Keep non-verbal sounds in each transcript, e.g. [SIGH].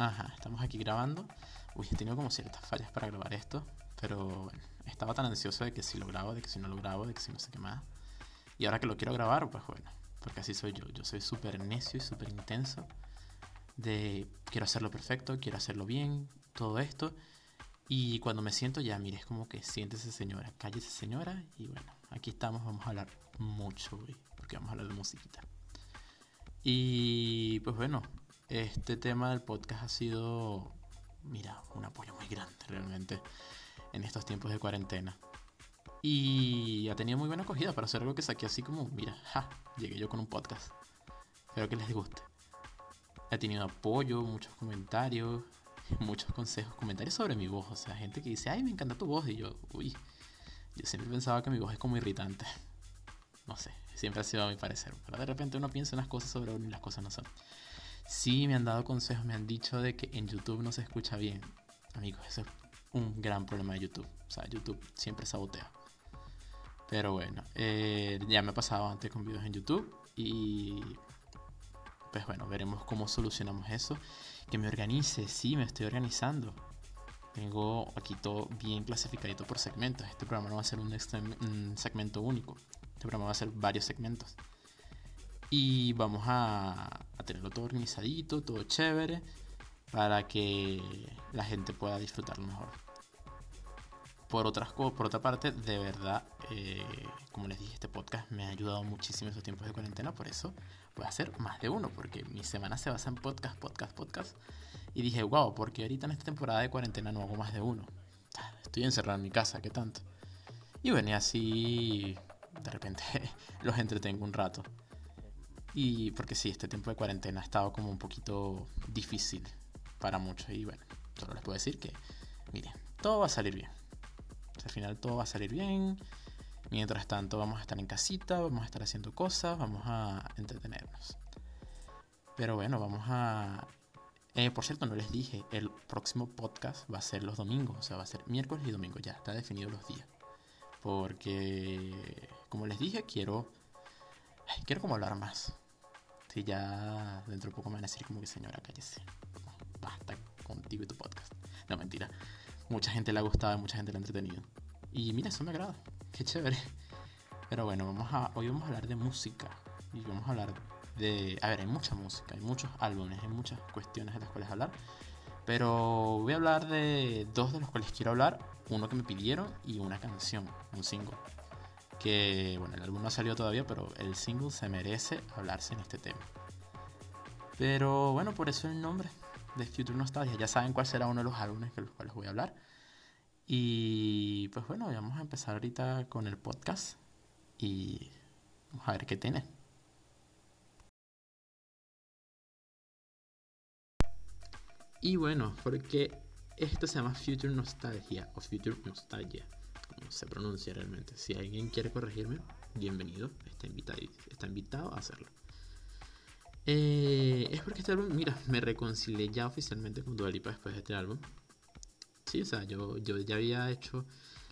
Ajá, estamos aquí grabando. Uy, he tenido como ciertas fallas para grabar esto, pero bueno, estaba tan ansioso de que si lo grabo, de que si no lo grabo, de que si no sé qué más. Y ahora que lo quiero grabar, pues bueno, porque así soy yo. Yo soy súper necio y súper intenso. De quiero hacerlo perfecto, quiero hacerlo bien, todo esto. Y cuando me siento ya, mire, es como que siéntese señora, cállese señora. Y bueno, aquí estamos, vamos a hablar mucho, güey, porque vamos a hablar de musiquita. Y pues bueno, este tema del podcast ha sido, mira, un apoyo muy grande realmente en estos tiempos de cuarentena. Y ha tenido muy buena acogida para hacer algo que saqué así como, mira, ja, llegué yo con un podcast. Espero que les guste. Ha tenido apoyo, muchos comentarios, [LAUGHS] muchos consejos, comentarios sobre mi voz. O sea, gente que dice, ay, me encanta tu voz. Y yo, uy, yo siempre pensaba que mi voz es como irritante. [LAUGHS] No sé, siempre ha sido a mi parecer. Pero de repente uno piensa unas cosas sobre uno y las cosas no son. Sí, me han dado consejos, me han dicho de que en YouTube no se escucha bien. Amigos, eso es un gran problema de YouTube. O sea, YouTube siempre sabotea. Pero bueno, eh, ya me ha pasado antes con videos en YouTube y pues bueno, veremos cómo solucionamos eso. Que me organice, sí, me estoy organizando. Tengo aquí todo bien clasificadito por segmentos. Este programa no va a ser un, un segmento único. Este programa va a ser varios segmentos. Y vamos a, a tenerlo todo organizadito, todo chévere, para que la gente pueda disfrutarlo mejor por, otras, por otra parte, de verdad, eh, como les dije, este podcast me ha ayudado muchísimo en estos tiempos de cuarentena, por eso voy a hacer más de uno, porque mi semana se basa en podcast, podcast, podcast. Y dije, wow, porque ahorita en esta temporada de cuarentena no hago más de uno. Estoy encerrado en mi casa, ¿qué tanto? Y bueno, y así de repente [LAUGHS] los entretengo un rato. Y porque sí, este tiempo de cuarentena ha estado como un poquito difícil para muchos. Y bueno, solo les puedo decir que, miren, todo va a salir bien al final todo va a salir bien. Mientras tanto vamos a estar en casita, vamos a estar haciendo cosas, vamos a entretenernos. Pero bueno, vamos a... Eh, por cierto, no les dije, el próximo podcast va a ser los domingos, o sea, va a ser miércoles y domingo, ya está definido los días. Porque, como les dije, quiero... quiero como hablar más. Si ya dentro de poco me van a decir como que señora, cállese. Basta contigo y tu podcast. No, mentira mucha gente le ha gustado, mucha gente le ha entretenido. Y mira, eso me agrada. Qué chévere. Pero bueno, vamos a, hoy vamos a hablar de música. Y vamos a hablar de... A ver, hay mucha música, hay muchos álbumes, hay muchas cuestiones de las cuales hablar. Pero voy a hablar de dos de los cuales quiero hablar. Uno que me pidieron y una canción, un single. Que, bueno, el álbum no ha salido todavía, pero el single se merece hablarse en este tema. Pero bueno, por eso el nombre de Future Nostalgia. Ya saben cuál será uno de los álbumes de los cuales voy a hablar. Y pues bueno, vamos a empezar ahorita con el podcast y vamos a ver qué tiene. Y bueno, porque esto se llama Future Nostalgia o Future Nostalgia, se pronuncia realmente. Si alguien quiere corregirme, bienvenido, está invitado, está invitado a hacerlo. Eh, es porque este álbum, mira, me reconcilié ya oficialmente con Dua Lipa después de este álbum. Sí, o sea, yo, yo ya había hecho,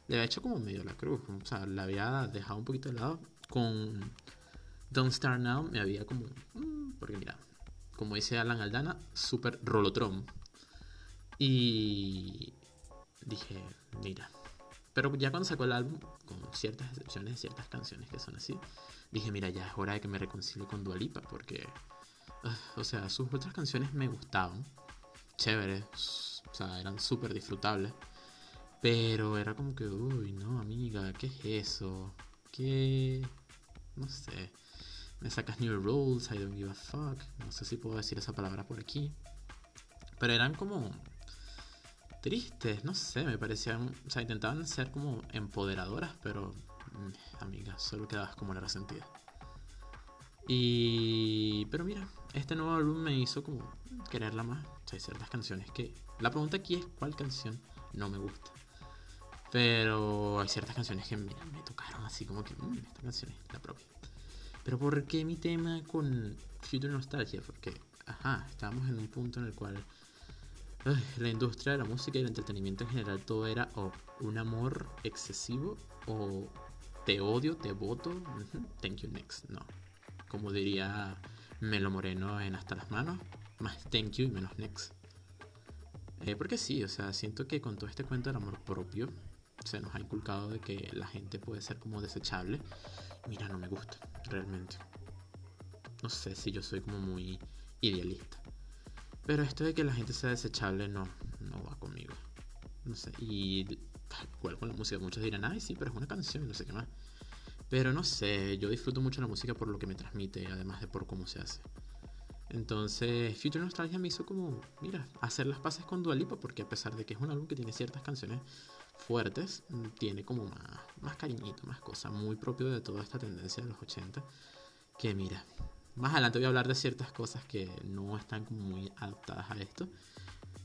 le había hecho como medio la cruz, o sea, la había dejado un poquito de lado. Con Don't Start Now me había como, mm, porque mira, como dice Alan Aldana, super rolotron. Y dije, mira, pero ya cuando sacó el álbum, con ciertas excepciones, ciertas canciones que son así, dije, mira, ya es hora de que me reconcilie con Dualipa, porque o sea, sus otras canciones me gustaban. Chéveres. O sea, eran súper disfrutables. Pero era como que, uy, no, amiga, ¿qué es eso? ¿Qué? No sé. Me sacas New Rules, I don't give a fuck. No sé si puedo decir esa palabra por aquí. Pero eran como tristes, no sé, me parecían, o sea, intentaban ser como empoderadoras, pero, mm, amiga, solo quedabas como la resentida. Y. Pero mira, este nuevo álbum me hizo como quererla más. hay ciertas canciones que. La pregunta aquí es: ¿cuál canción no me gusta? Pero hay ciertas canciones que me tocaron así como que. Mm, esta canción es la propia. Pero ¿por qué mi tema con Future Nostalgia? Porque, ajá, estábamos en un punto en el cual la industria de la música y el entretenimiento en general todo era o un amor excesivo o te odio, te voto, thank you next. No, como diría Melo Moreno en Hasta las Manos, más thank you y menos next. Eh, porque sí, o sea, siento que con todo este cuento del amor propio se nos ha inculcado de que la gente puede ser como desechable. Mira, no me gusta, realmente. No sé si yo soy como muy idealista. Pero esto de que la gente sea desechable no, no va conmigo. No sé, y igual con la música, muchos dirán, ay, sí, pero es una canción, no sé qué más. Pero no sé, yo disfruto mucho la música por lo que me transmite, además de por cómo se hace. Entonces, Future Nostalgia me hizo como, mira, hacer las paces con Dualipa, porque a pesar de que es un álbum que tiene ciertas canciones fuertes, tiene como más, más cariñito, más cosa, muy propio de toda esta tendencia de los 80. Que mira, más adelante voy a hablar de ciertas cosas que no están como muy adaptadas a esto,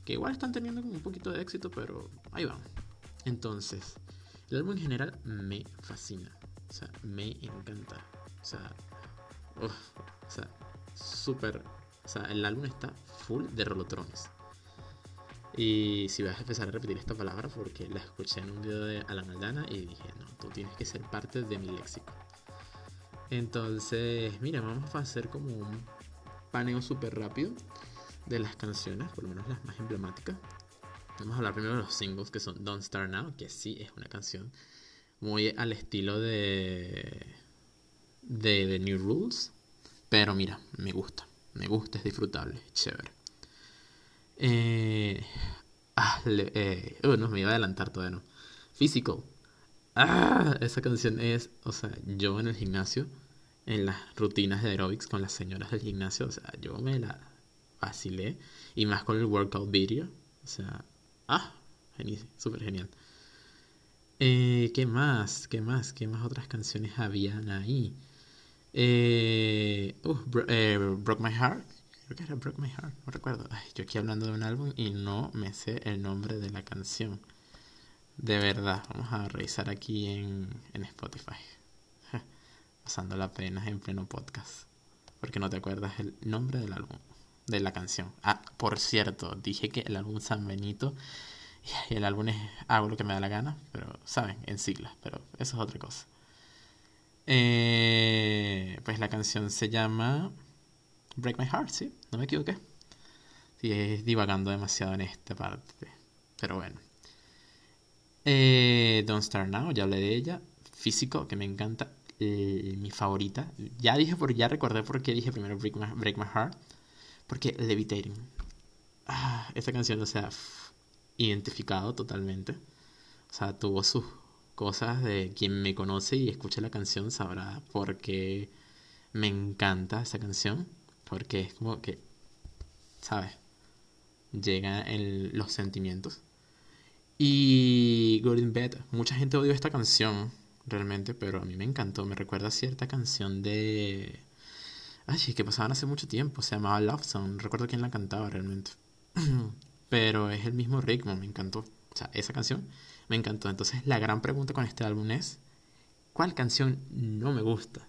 que igual están teniendo como un poquito de éxito, pero ahí van. Entonces, el álbum en general me fascina, o sea, me encanta, o sea, o sea, súper. O sea, el álbum está full de rolotrones. Y si vas a empezar a repetir esta palabra porque la escuché en un video de Alan Aldana y dije, no, tú tienes que ser parte de mi léxico. Entonces, mira, vamos a hacer como un paneo súper rápido de las canciones, por lo menos las más emblemáticas. Vamos a hablar primero de los singles que son Don't Start Now, que sí es una canción muy al estilo de de New Rules, pero mira, me gusta, me gusta, es disfrutable, chévere. Eh, ah, eh, uh, no me iba a adelantar todavía, no. Physical. Ah, esa canción es, o sea, yo en el gimnasio, en las rutinas de aerobics con las señoras del gimnasio, o sea, yo me la vacilé. Y más con el workout video. O sea, ah, genial, súper genial. Eh, ¿Qué más? ¿Qué más? ¿Qué más otras canciones habían ahí? Eh, uh, eh, Broke My Heart. Creo que era Broke My Heart, no recuerdo. yo aquí hablando de un álbum y no me sé el nombre de la canción. De verdad, vamos a revisar aquí en, en Spotify. Pasando la pena en pleno podcast. Porque no te acuerdas el nombre del álbum, de la canción. Ah, por cierto, dije que el álbum San Benito y el álbum es Hago lo que me da la gana, pero saben, en siglas, pero eso es otra cosa. Eh, pues la canción se llama Break My Heart, sí, no me equivoqué. Sí, es divagando demasiado en esta parte. Pero bueno. Eh, Don't Start Now, ya hablé de ella. Físico, que me encanta. Eh, mi favorita. Ya dije, por, ya recordé por qué dije primero Break My, Heart. Porque Levitating. Ah, esta canción, o sea, identificado totalmente. O sea, tuvo sus cosas de quien me conoce y escucha la canción sabrá por qué me encanta esa canción. Porque es como que, ¿sabes? Llega en los sentimientos. Y Golden Bed, mucha gente odió esta canción realmente, pero a mí me encantó. Me recuerda a cierta canción de. Ay, que pasaban hace mucho tiempo. Se llamaba Love Song. No recuerdo quién la cantaba realmente. [CLEARS THROAT] pero es el mismo ritmo, me encantó. O sea, esa canción me encantó. Entonces la gran pregunta con este álbum es, ¿cuál canción no me gusta?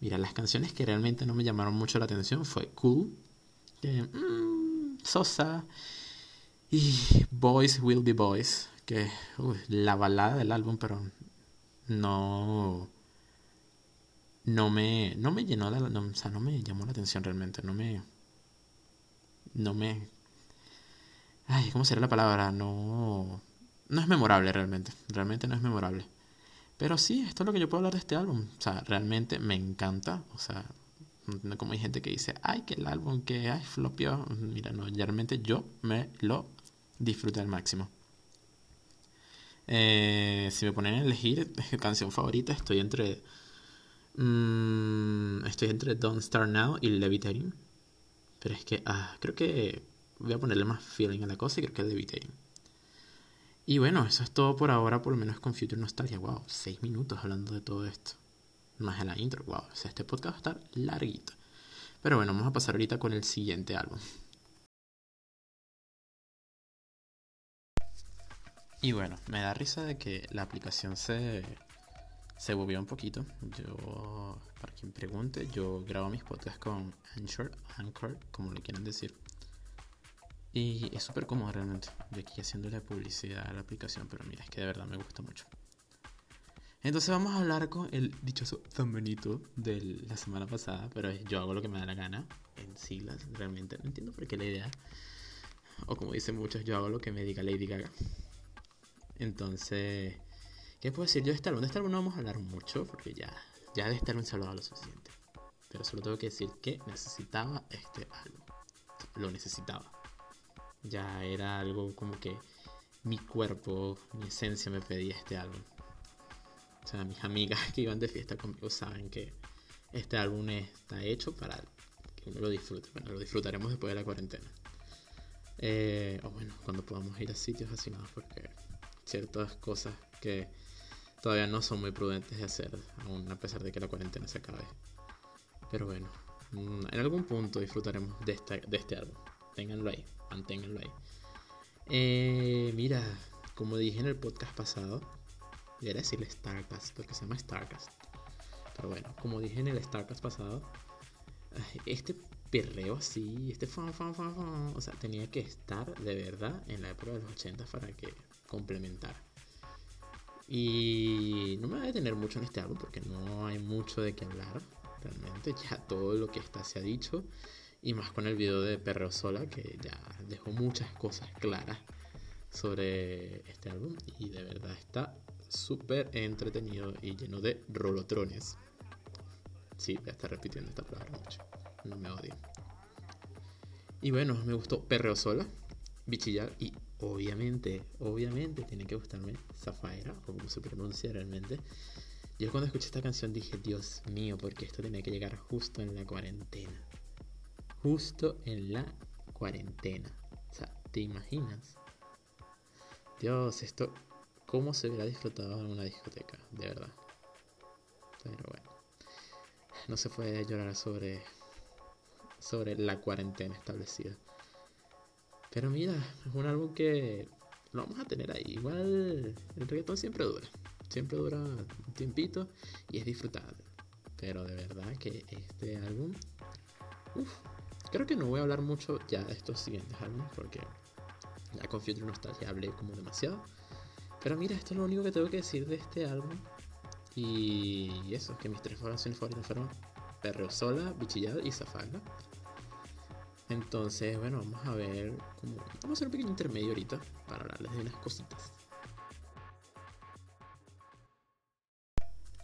Mira, las canciones que realmente no me llamaron mucho la atención fue Cool, que, mm, Sosa y Boys Will Be Boys, que es la balada del álbum, pero no no me no me llenó la, o sea, no me llamó la atención realmente, no me no me ay, ¿cómo será la palabra? No no es memorable realmente. Realmente no es memorable. Pero sí, esto es lo que yo puedo hablar de este álbum. O sea, realmente me encanta. O sea, no como hay gente que dice, ay, que el álbum que ay, flopió. Mira, no, realmente yo me lo disfruté al máximo. Eh, si me ponen a elegir [LAUGHS] canción favorita, estoy entre. Mm, estoy entre Don't Start Now y Levitating. Pero es que, ah, creo que voy a ponerle más feeling a la cosa y creo que es Levitating. Y bueno, eso es todo por ahora, por lo menos con Future Nostalgia. Wow, seis minutos hablando de todo esto. Más de la intro, wow. O sea, este podcast va a estar larguito. Pero bueno, vamos a pasar ahorita con el siguiente álbum. Y bueno, me da risa de que la aplicación se, se movió un poquito. Yo, para quien pregunte, yo grabo mis podcasts con Anchor, Anchor, como le quieran decir. Y es súper cómodo realmente. Yo aquí haciéndole publicidad a la aplicación, pero mira, es que de verdad me gusta mucho. Entonces vamos a hablar con el dichoso San Benito de la semana pasada, pero yo hago lo que me da la gana, en siglas, realmente. No entiendo por qué la idea. O como dicen muchos, yo hago lo que me diga Lady Gaga. Entonces, ¿qué puedo decir yo de este álbum? De este álbum no vamos a hablar mucho porque ya, ya de este álbum se ha lo suficiente. Pero solo tengo que decir que necesitaba este álbum. Lo necesitaba. Ya era algo como que mi cuerpo, mi esencia me pedía este álbum. O sea, mis amigas que iban de fiesta conmigo saben que este álbum está hecho para que uno lo disfrute. Bueno, lo disfrutaremos después de la cuarentena. Eh, o bueno, cuando podamos ir a sitios así más, porque ciertas cosas que todavía no son muy prudentes de hacer, aún a pesar de que la cuarentena se acabe. Pero bueno, mm, en algún punto disfrutaremos de, de este álbum. Ténganlo ahí, manténganlo ahí. Eh, mira, como dije en el podcast pasado, voy a decirle Starcast porque se llama Starcast. Pero bueno, como dije en el Starcast pasado, este perreo así, este fan, fan, fan, fan, o sea, tenía que estar de verdad en la época de los 80 para que complementara. Y no me voy a detener mucho en este álbum porque no hay mucho de qué hablar. Realmente ya todo lo que está se ha dicho. Y más con el video de Perreo Sola que ya dejó muchas cosas claras sobre este álbum. Y de verdad está súper entretenido y lleno de rolotrones. Sí, voy a estar repitiendo esta palabra mucho. No me odio. Y bueno, me gustó Perreo Sola, Bichillar y obviamente, obviamente tiene que gustarme Zafaira, o como se pronuncia realmente. Yo cuando escuché esta canción dije, Dios mío, porque esto tenía que llegar justo en la cuarentena. Justo en la cuarentena. O sea, ¿te imaginas? Dios, esto, ¿cómo se hubiera disfrutado en una discoteca? De verdad. Pero bueno. No se puede llorar sobre, sobre la cuarentena establecida. Pero mira, es un álbum que lo vamos a tener ahí. Igual el reggaetón siempre dura. Siempre dura un tiempito y es disfrutable. Pero de verdad que este álbum... Uf, creo que no voy a hablar mucho ya de estos siguientes álbumes porque ya con Future Nostalgia hablé como demasiado. Pero mira, esto es lo único que tengo que decir de este álbum. Y eso, es que mis tres canciones favoritas fueron Perreo Sola, Bichillado y Zafaga. Entonces, bueno, vamos a ver cómo... Vamos a hacer un pequeño intermedio ahorita para hablarles de unas cositas.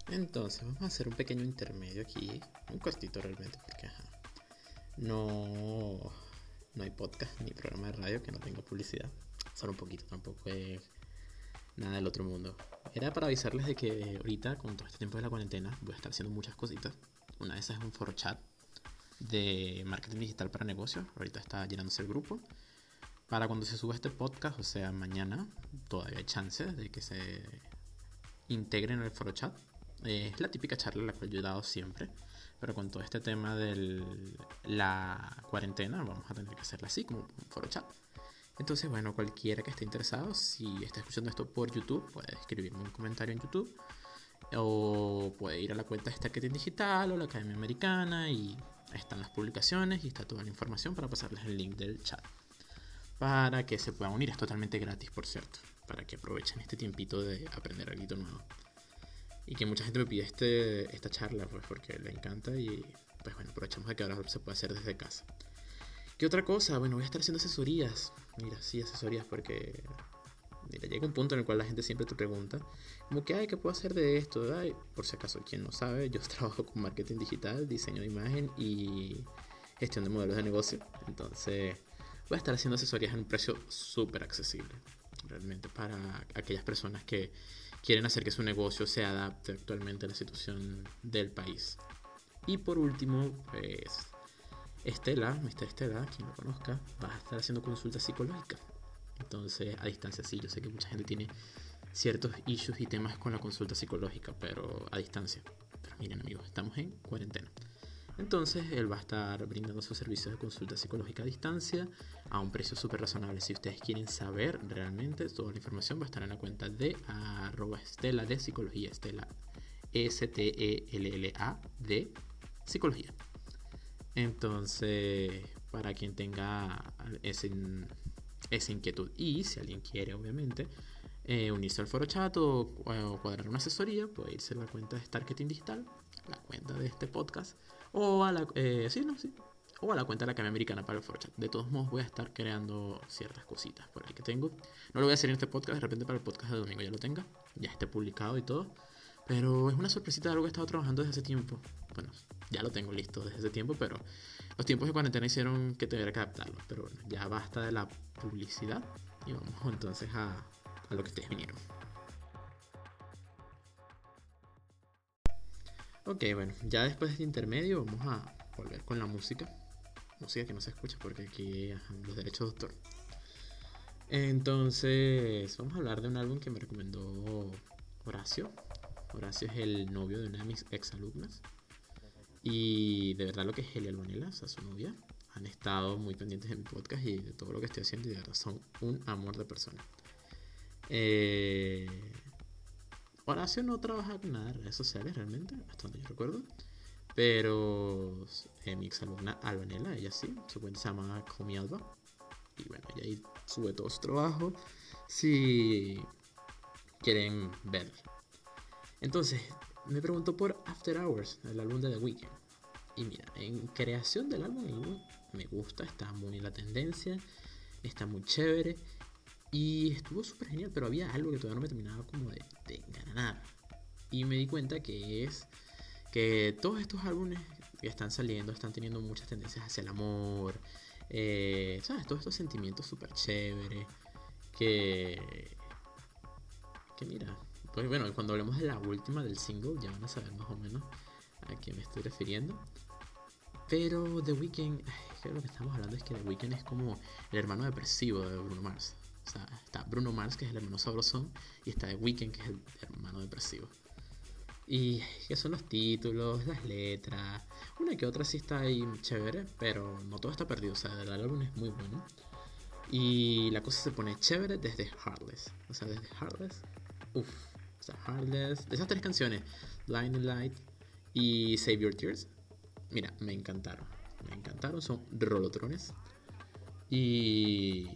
Entonces, vamos a hacer un pequeño intermedio aquí. Un cortito realmente, porque no, no hay podcast ni programa de radio que no tenga publicidad. Solo un poquito, tampoco es nada del otro mundo. Era para avisarles de que ahorita, con todo este tiempo de la cuarentena, voy a estar haciendo muchas cositas. Una de esas es un foro chat de marketing digital para negocios. Ahorita está llenándose el grupo. Para cuando se suba este podcast, o sea, mañana, todavía hay chances de que se integren en el foro chat. es la típica charla la cual yo he dado siempre. Pero con todo este tema de la cuarentena, vamos a tener que hacerla así, como un foro chat. Entonces, bueno, cualquiera que esté interesado, si está escuchando esto por YouTube, puede escribirme un comentario en YouTube. O puede ir a la cuenta de Starketing Digital o la Academia Americana y están las publicaciones y está toda la información para pasarles el link del chat. Para que se puedan unir, es totalmente gratis, por cierto. Para que aprovechen este tiempito de aprender algo nuevo. Y que mucha gente me pide este, esta charla, pues porque le encanta y pues bueno, aprovechamos de que ahora se puede hacer desde casa. ¿Qué otra cosa? Bueno, voy a estar haciendo asesorías. Mira, sí, asesorías porque llega un punto en el cual la gente siempre te pregunta, como que, ay, ¿qué puedo hacer de esto? Por si acaso, quien no sabe, yo [LAUGHS] trabajo con marketing digital, diseño de imagen y gestión de modelos de negocio. Entonces, voy a estar haciendo asesorías en un precio súper accesible, realmente, para aquellas personas que quieren hacer que su negocio se adapte actualmente a la situación del país. Y por último, pues, Estela, Mr. Estela, quien lo conozca, va a estar haciendo consultas psicológicas entonces, a distancia sí, yo sé que mucha gente tiene ciertos issues y temas con la consulta psicológica, pero a distancia. Pero miren amigos, estamos en cuarentena. Entonces, él va a estar brindando sus servicios de consulta psicológica a distancia a un precio súper razonable. Si ustedes quieren saber realmente, toda la información va a estar en la cuenta de arroba estela de psicología, estela S-T-E-L-L-A de psicología. Entonces, para quien tenga ese esa inquietud. Y si alguien quiere, obviamente, eh, unirse al foro chat o, cuadrar una asesoría, puede irse a la cuenta de Starketing Digital, la cuenta de este podcast, o a la, eh, sí, no, sí, o a la cuenta de la Academia Americana para el Forchat. De todos modos, voy a estar creando ciertas cositas por ahí que tengo. No lo voy a hacer en este podcast, de repente para el podcast de domingo ya lo tenga, ya esté publicado y todo. Pero es una sorpresita de algo que he estado trabajando desde hace tiempo. Bueno, ya lo tengo listo desde hace tiempo, pero los tiempos de cuarentena hicieron que tuviera que adaptarlo. Pero bueno, ya basta de la publicidad y vamos [LAUGHS] entonces a, a lo que ustedes vinieron. Ok, bueno, ya después de este intermedio vamos a volver con la música. Música que no se escucha porque aquí los derechos de autor. Entonces, vamos a hablar de un álbum que me recomendó Horacio. Horacio es el novio de una de mis ex alumnas. Y de verdad lo que es Helia Albonela, o sea, su novia, han estado muy pendientes de mi podcast y de todo lo que estoy haciendo y de verdad son un amor de persona. Eh, Horacio no trabaja con nada de redes sociales realmente, hasta donde yo recuerdo. Pero eh, mi ex alumna Albanela, ella sí, su cuenta se llama Comi Alba. Y bueno, ella ahí sube todo su trabajo. Si quieren ver. Entonces, me preguntó por After Hours, el álbum de The Weeknd. Y mira, en creación del álbum me gusta, está muy en la tendencia, está muy chévere. Y estuvo súper genial, pero había algo que todavía no me terminaba como de, de. Y me di cuenta que es que todos estos álbumes que están saliendo están teniendo muchas tendencias hacia el amor, eh, ¿sabes? Todos estos sentimientos súper chéveres. Que. Que mira. Pues bueno, cuando hablemos de la última del single, ya van a saber más o menos a qué me estoy refiriendo. Pero The Weeknd, creo que lo que estamos hablando es que The Weeknd es como el hermano depresivo de Bruno Mars. O sea, está Bruno Mars, que es el hermano sabrosón, y está The Weeknd, que es el hermano depresivo. Y que son los títulos, las letras. Una que otra sí está ahí chévere, pero no todo está perdido. O sea, el álbum es muy bueno. Y la cosa se pone chévere desde Heartless. O sea, desde Heartless. Uff. Sea. De esas tres canciones, Blind Light y Save Your Tears. Mira, me encantaron. Me encantaron. Son rolotrones. Y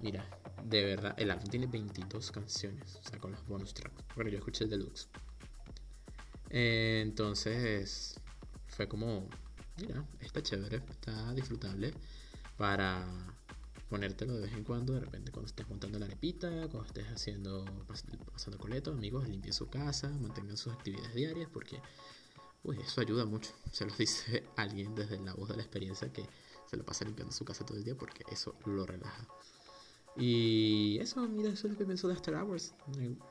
mira, de verdad, el álbum tiene 22 canciones, o sea, con los bonus tracks. Bueno, yo escuché el deluxe. Entonces, fue como, mira, está chévere, está disfrutable para ponértelo de vez en cuando, de repente cuando estés montando la arepita, cuando estés haciendo, pasando coletos, amigos, limpien su casa, mantengan sus actividades diarias, porque uy, eso ayuda mucho. Se los dice [LAUGHS] alguien desde la voz de la experiencia que se lo pasa limpiando su casa todo el día porque eso lo relaja. Y eso, mira, eso es lo que pienso de After Hours.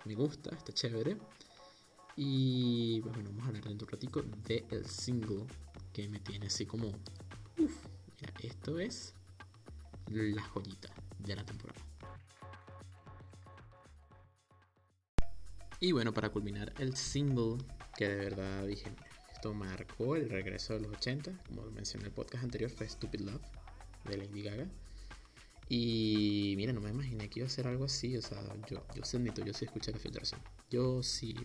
Me, gusta, está chévere. Y pues, bueno, vamos a hablar dentro un ratico del single que me tiene así como... Uf, mira, esto es la joyita de la temporada. Y bueno, para culminar el single, que de verdad dije, esto marcó el regreso de los 80, como mencioné en el podcast anterior, fue Stupid Love de Lady Gaga. Y mira, no me imaginé que iba a ser algo así. O sea, yo, yo sé, yo sí escuché la filtración. Yo sí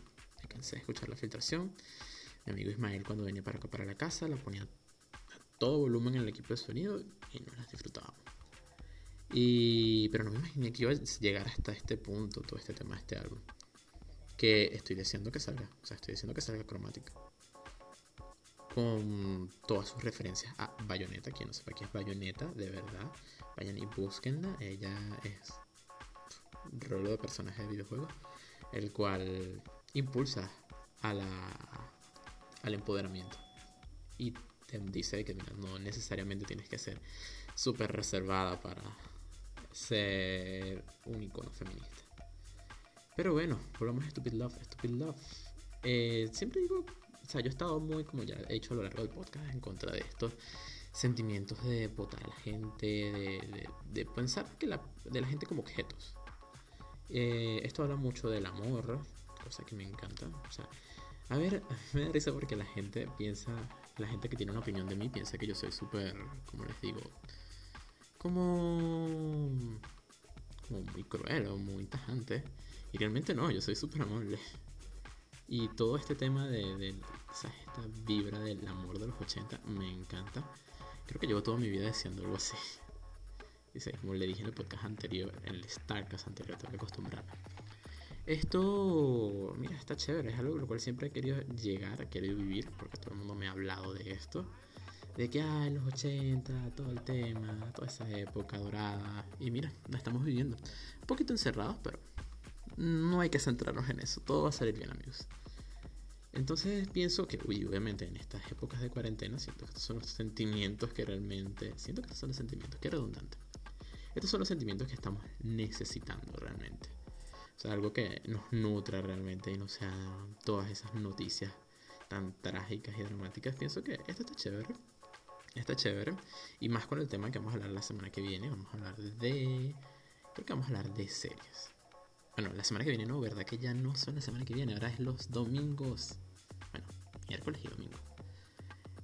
me cansé de escuchar la filtración. Mi amigo Ismael, cuando venía para acá para la casa, la ponía a todo volumen en el equipo de sonido y no las disfrutábamos. Y, pero no me imaginé que iba a llegar hasta este punto, todo este tema de este álbum. Que estoy diciendo que salga. O sea, estoy diciendo que salga cromática con todas sus referencias a Bayonetta. Quien no sepa qué es Bayonetta, de verdad, vayan y búsquenla. Ella es un rolo de personaje de videojuego, el cual impulsa a la, al empoderamiento. Y te dice que no necesariamente tienes que ser súper reservada para ser un icono feminista. Pero bueno, volvamos a Stupid Love. Stupid Love. Eh, siempre digo o sea, yo he estado muy, como ya he dicho a lo largo del podcast, en contra de estos sentimientos de votar a la gente, de, de, pensar que la, de la gente como objetos. Eh, esto habla mucho del amor, cosa que me encanta. O sea, a ver, [LAUGHS] me da risa porque la gente piensa, la gente que tiene una opinión de mí piensa que yo soy súper, como les digo, como, como muy cruel o muy tajante. Y realmente no, yo soy súper amable. Y todo este tema de, esta vibra del amor de los 80 me encanta. Creo que llevo toda mi vida diciendo algo así. [LAUGHS] Dice, como le dije en el podcast anterior, en el Starcast anterior, tengo que acostumbrarme. Esto, mira, está chévere, es algo lo cual siempre he querido llegar, he querido vivir, porque todo el mundo me ha hablado de esto. De que hay en los 80, todo el tema, toda esa época dorada. Y mira, la estamos viviendo. Un poquito encerrados, pero no hay que centrarnos en eso. Todo va a salir bien, amigos. Entonces pienso que, uy, obviamente en estas épocas de cuarentena, siento que estos son los sentimientos que realmente. Siento que estos son los sentimientos, que redundante. Estos son los sentimientos que estamos necesitando realmente. O sea, algo que nos nutra realmente y no sea todas esas noticias tan trágicas y dramáticas. Pienso que esto está chévere. Está chévere. Y más con el tema que vamos a hablar la semana que viene. Vamos a hablar de. Creo que vamos a hablar de series. Bueno, la semana que viene no, ¿verdad? Que ya no son la semana que viene, ahora es los domingos. Bueno, miércoles y domingo.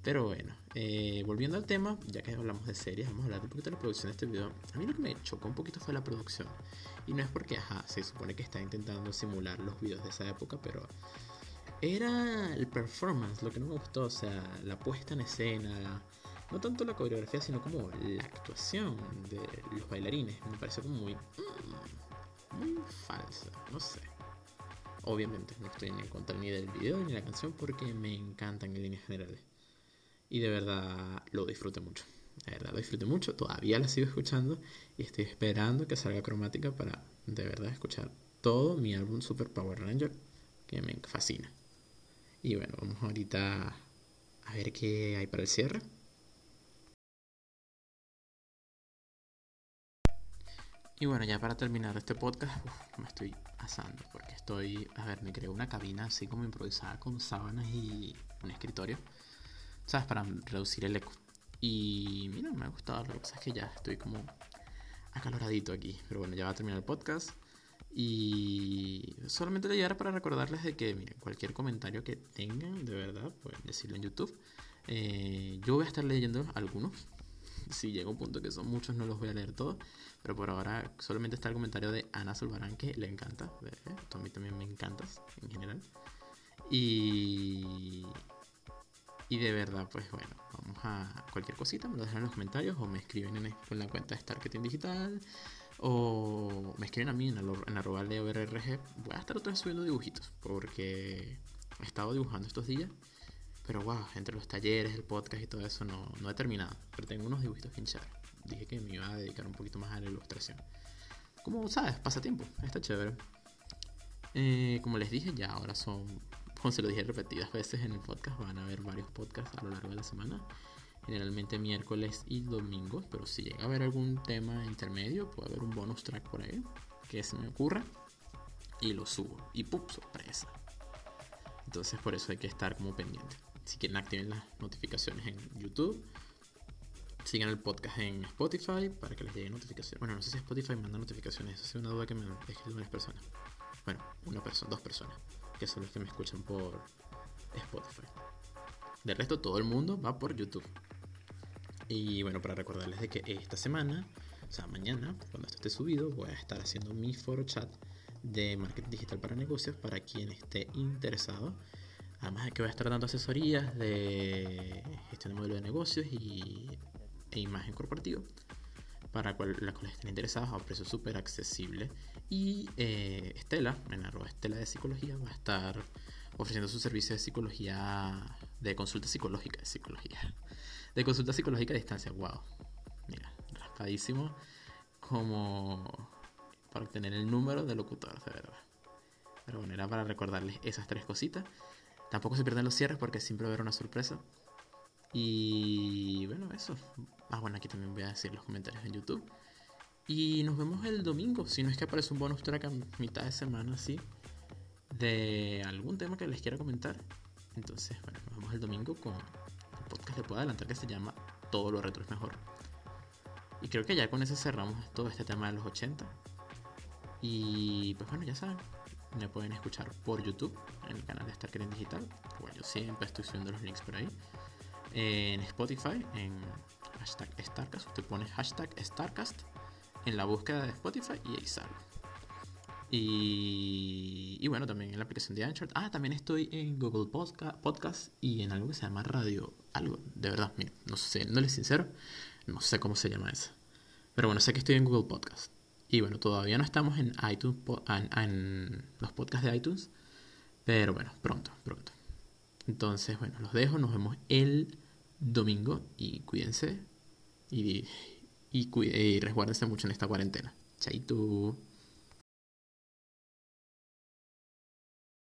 Pero bueno, eh, volviendo al tema, ya que hablamos de series, vamos a hablar un poquito de la producción de este video. A mí lo que me chocó un poquito fue la producción. Y no es porque, ajá, se supone que está intentando simular los videos de esa época, pero era el performance lo que no me gustó, o sea, la puesta en escena, no tanto la coreografía, sino como la actuación de los bailarines. Me pareció como muy... Mm, muy falsa, no sé. Obviamente no estoy en contra ni del video ni de la canción porque me encantan en líneas generales. Y de verdad lo disfruté mucho. De verdad lo disfruté mucho. Todavía la sigo escuchando y estoy esperando que salga cromática para de verdad escuchar todo mi álbum Super Power Ranger que me fascina. Y bueno, vamos ahorita a ver qué hay para el cierre. Y bueno, ya para terminar este podcast, me estoy asando porque estoy, a ver, me creé una cabina así como improvisada con sábanas y un escritorio, ¿sabes? Para reducir el eco. Y mira, me ha gustado, lo que pasa es que ya estoy como acaloradito aquí, pero bueno, ya va a terminar el podcast. Y solamente le llegar para recordarles de que, miren, cualquier comentario que tengan, de verdad, pueden decirlo en YouTube. Eh, yo voy a estar leyendo algunos, [LAUGHS] si llega un punto que son muchos, no los voy a leer todos. Pero por ahora solamente está el comentario de Ana Zulbarán, que le encanta. a mí también me encantas, en general. Y. Y de verdad, pues bueno, vamos a cualquier cosita, me lo dejan en los comentarios o me escriben en, la cuenta de Starketing Digital o me escriben a mí en, en arroba leorrg. Voy a estar otra vez subiendo dibujitos porque he estado dibujando estos días pero wow, entre los talleres, el podcast y todo eso no, no he terminado. Pero tengo unos dibujitos que hinchar. Dije que me iba a dedicar un poquito más a la ilustración. Como sabes, pasatiempo, está chévere. Eh, como les dije, ya ahora son, como se lo dije repetidas veces en el podcast, van a haber varios podcasts a lo largo de la semana. Generalmente miércoles y domingos, pero si llega a haber algún tema intermedio, puede haber un bonus track por ahí que se me ocurra y lo subo. Y ¡pum! sorpresa. Entonces por eso hay que estar como pendiente si quieren activen las notificaciones en YouTube. Sigan el podcast en Spotify para que les llegue notificaciones. Bueno, no sé si Spotify manda notificaciones. Esa es una duda que me dejan varias personas. Bueno, una persona, dos personas. Que son los que me escuchan por Spotify. De resto, todo el mundo va por YouTube. Y bueno, para recordarles de que esta semana, o sea, mañana, cuando esto esté subido, voy a estar haciendo mi foro chat de marketing digital para negocios para quien esté interesado Además de que voy a estar dando asesorías de gestión de modelo de negocios y, e imagen corporativa para cual, las cuales estén interesadas a un precio súper accesible. Y eh, Estela, en arroba Estela de Psicología, va a estar ofreciendo su servicio de psicología, de consulta psicológica, de psicología, de consulta psicológica a distancia. Wow, mira, raspadísimo como para obtener el número de locutor, de verdad. Pero bueno, era para recordarles esas tres cositas. Tampoco se pierden los cierres porque siempre va a haber una sorpresa. Y bueno, eso. Ah, bueno, aquí también voy a decir los comentarios en YouTube. Y nos vemos el domingo, si no es que aparece un bonus track a mitad de semana, así, de algún tema que les quiera comentar. Entonces, bueno, nos vemos el domingo con podcast le puedo adelantar que se llama Todo lo retro es mejor. Y creo que ya con eso cerramos todo este tema de los 80. Y pues bueno, ya saben, me pueden escuchar por YouTube, en el canal de Starcast Digital. Bueno, yo siempre estoy subiendo los links por ahí. En Spotify, en hashtag Starcast, usted pone hashtag Starcast en la búsqueda de Spotify y ahí sale. Y, bueno, también en la aplicación de Anchor. Ah, también estoy en Google Podcast, y en algo que se llama Radio. Algo, de verdad, no sé, no les sincero, no sé cómo se llama eso. Pero bueno, sé que estoy en Google Podcast. Y bueno, todavía no estamos en iTunes, en, los podcasts de iTunes, pero bueno, pronto, pronto. Entonces, bueno, los dejo, nos vemos el domingo y cuídense y, y, y resguárdense mucho en esta cuarentena. Chaito.